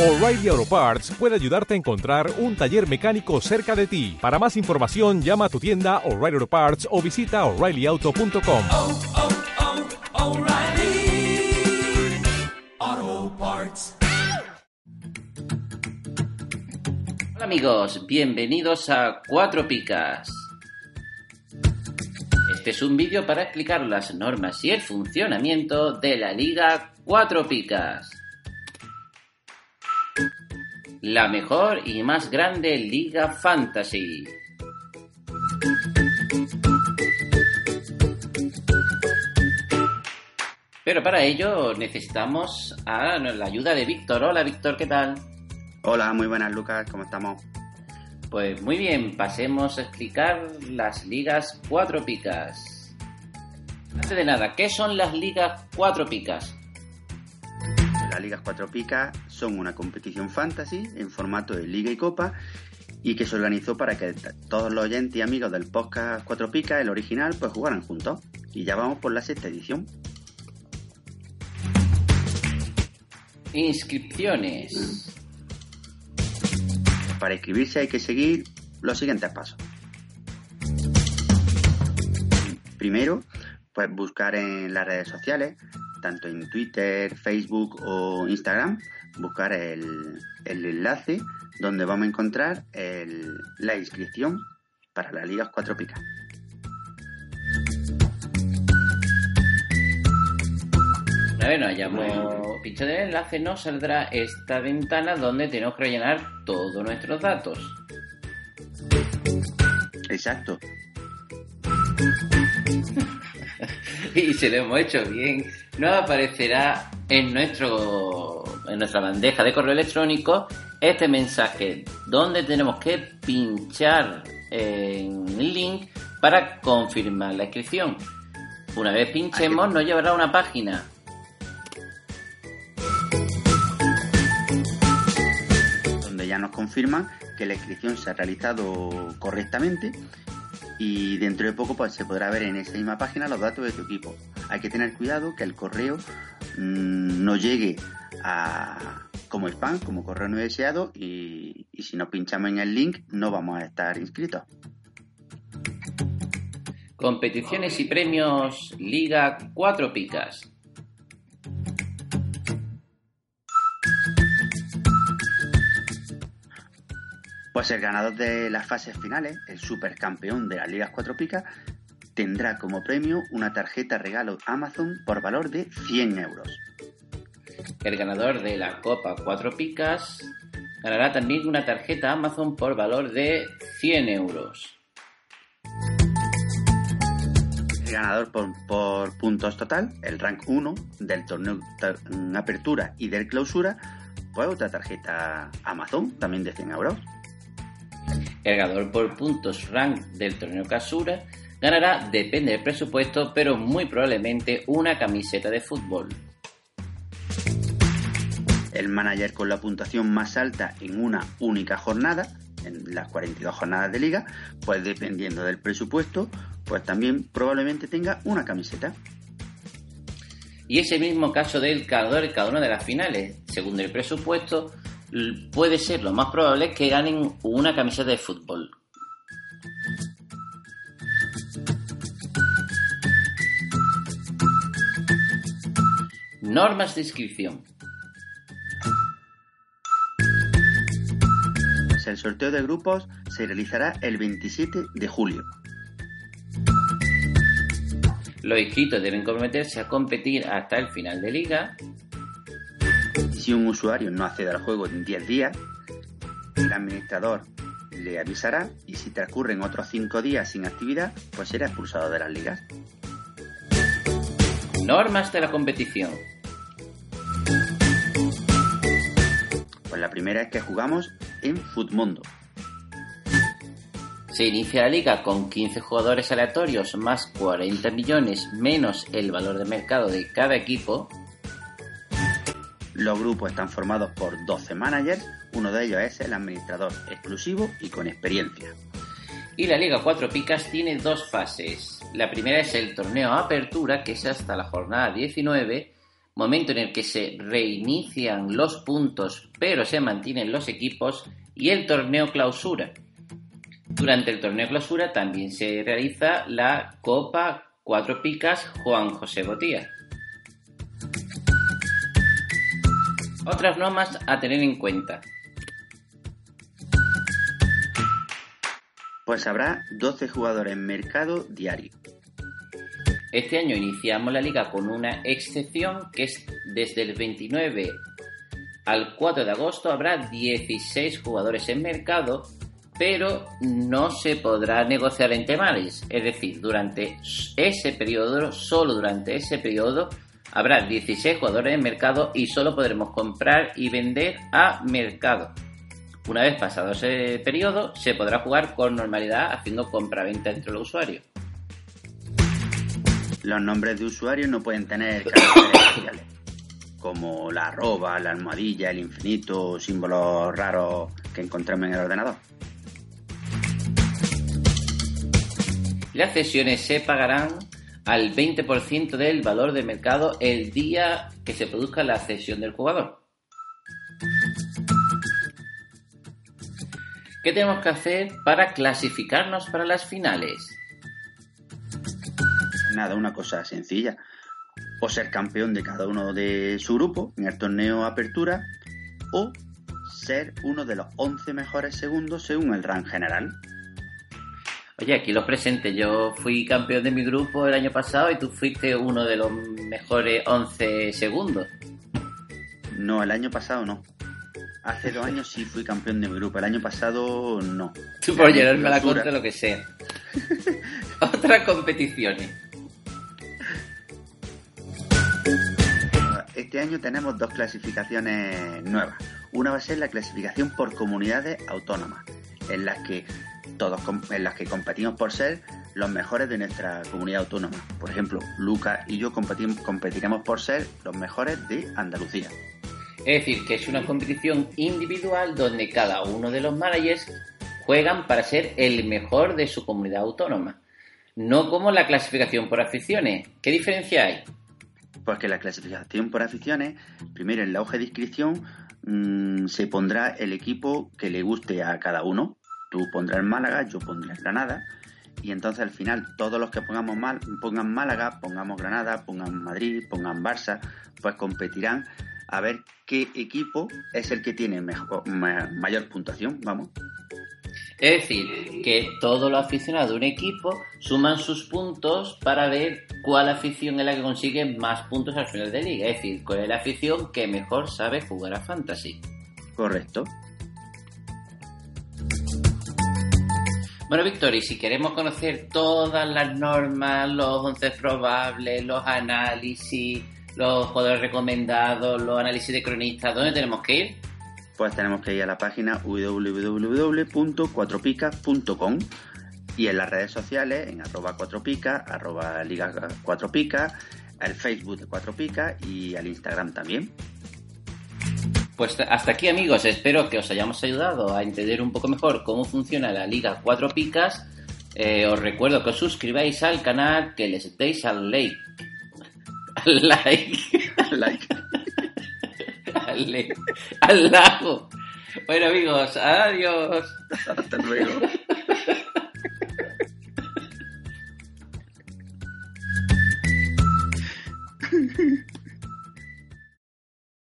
O'Reilly Auto Parts puede ayudarte a encontrar un taller mecánico cerca de ti. Para más información, llama a tu tienda O'Reilly Auto Parts o visita oreillyauto.com. oh, oh, Parts. Hola amigos, bienvenidos a Cuatro Picas. Este es un vídeo para explicar las normas y el funcionamiento de la Liga Cuatro Picas. La mejor y más grande Liga Fantasy. Pero para ello necesitamos a la ayuda de Víctor. Hola Víctor, ¿qué tal? Hola, muy buenas Lucas, ¿cómo estamos? Pues muy bien, pasemos a explicar las ligas cuatro picas. Antes de nada, ¿qué son las ligas cuatro picas? Las ligas cuatro picas son una competición fantasy en formato de liga y copa y que se organizó para que todos los oyentes y amigos del podcast cuatro picas, el original, pues jugaran juntos. Y ya vamos por la sexta edición. Inscripciones. Para inscribirse hay que seguir los siguientes pasos. Primero, pues buscar en las redes sociales, tanto en Twitter, Facebook o Instagram, buscar el, el enlace donde vamos a encontrar el- la inscripción para las ligas 4 picas. Vez nos hayamos pinchado el enlace, nos saldrá esta ventana donde tenemos que rellenar todos nuestros datos. Exacto. y si lo hemos hecho bien, nos aparecerá en nuestro en nuestra bandeja de correo electrónico este mensaje donde tenemos que pinchar en el link para confirmar la inscripción. Una vez pinchemos nos llevará a una página donde ya nos confirman que la inscripción se ha realizado correctamente y dentro de poco pues se podrá ver en esa misma página los datos de tu equipo. Hay que tener cuidado que el correo mm, no llegue a como spam, como correo no deseado y, y si no pinchamos en el link no vamos a estar inscritos. Competiciones y premios Liga 4 Picas. Pues el ganador de las fases finales, el supercampeón de las ligas 4 picas, tendrá como premio una tarjeta regalo Amazon por valor de 100 euros. El ganador de la Copa 4 Picas ganará también una tarjeta Amazon por valor de 100 euros. El ganador por, por puntos total, el rank 1 del torneo mm, Apertura y del Clausura, pues otra tarjeta Amazon, también de 100 euros. El ganador por puntos rank del torneo Casura ganará, depende del presupuesto, pero muy probablemente una camiseta de fútbol. El manager con la puntuación más alta en una única jornada, en las 42 jornadas de liga, pues dependiendo del presupuesto, pues también probablemente tenga una camiseta. Y ese mismo caso del ganador en cada una de las finales, según el presupuesto, puede ser lo más probable que ganen una camiseta de fútbol. Normas de inscripción. Pues el sorteo de grupos se realizará el 27 de julio. Los inscritos deben comprometerse a competir hasta el final de liga. Si un usuario no accede al juego en 10 días, el administrador le avisará y si transcurren otros 5 días sin actividad, pues será expulsado de las ligas. Normas de la competición. Pues la primera es que jugamos en Futmundo. Se inicia la liga con 15 jugadores aleatorios más 40 millones menos el valor de mercado de cada equipo. Los grupos están formados por 12 managers, uno de ellos es el administrador exclusivo y con experiencia. Y la Liga 4 Picas tiene dos fases. La primera es el torneo Apertura, que es hasta la jornada 19, momento en el que se reinician los puntos pero se mantienen los equipos, y el torneo clausura. Durante el torneo clausura también se realiza la Copa Cuatro Picas Juan José Botía. Otras normas a tener en cuenta. Pues habrá 12 jugadores en mercado diario. Este año iniciamos la liga con una excepción que es desde el 29 al 4 de agosto habrá 16 jugadores en mercado, pero no se podrá negociar en temales. Es decir, durante ese periodo, solo durante ese periodo, habrá 16 jugadores en mercado y solo podremos comprar y vender a mercado. Una vez pasado ese periodo, se podrá jugar con normalidad haciendo compra-venta entre los usuarios. Los nombres de usuarios no pueden tener caracteres especiales, como la arroba, la almohadilla, el infinito, símbolos raros que encontramos en el ordenador. Las cesiones se pagarán al 20% del valor de mercado el día que se produzca la cesión del jugador. ¿Qué tenemos que hacer para clasificarnos para las finales? Nada, una cosa sencilla. O ser campeón de cada uno de su grupo en el torneo Apertura, o ser uno de los 11 mejores segundos según el rank general. Oye, aquí los presentes. Yo fui campeón de mi grupo el año pasado y tú fuiste uno de los mejores 11 segundos. No, el año pasado no. Hace dos años sí fui campeón de mi grupo. El año pasado no. Tú por llenarme la contra lo que sea. Otras competiciones. Este año tenemos dos clasificaciones nuevas. Una va a ser la clasificación por comunidades autónomas, en las que todos en las que competimos por ser los mejores de nuestra comunidad autónoma. Por ejemplo, Lucas y yo competiremos por ser los mejores de Andalucía. Es decir, que es una competición individual donde cada uno de los managers juegan para ser el mejor de su comunidad autónoma. No como la clasificación por aficiones. ¿Qué diferencia hay? Pues que la clasificación por aficiones, primero en la hoja de inscripción mm, se pondrá el equipo que le guste a cada uno. Tú pondrás el Málaga, yo pondré el Granada. Y entonces al final todos los que pongamos mal, pongan Málaga, pongamos Granada, pongan Madrid, pongan Barça, pues competirán a ver qué equipo es el que tiene mejor, ma- mayor puntuación, vamos. Es decir, que todos los aficionados de un equipo suman sus puntos para ver cuál afición es la que consigue más puntos al final de liga. Es decir, cuál es la afición que mejor sabe jugar a fantasy. Correcto. Bueno, Víctor, y si queremos conocer todas las normas, los 11 probables, los análisis, los jugadores recomendados, los análisis de cronistas, ¿dónde tenemos que ir? Pues tenemos que ir a la página www.cuatropicas.com y en las redes sociales, en arroba cuatro picas, arroba liga cuatro picas, el Facebook de cuatro picas y al Instagram también. Pues hasta aquí, amigos. Espero que os hayamos ayudado a entender un poco mejor cómo funciona la Liga Cuatro Picas. Eh, os recuerdo que os suscribáis al canal, que les deis al like. Al like. like. Al, al lago. Bueno, amigos, adiós. Hasta luego.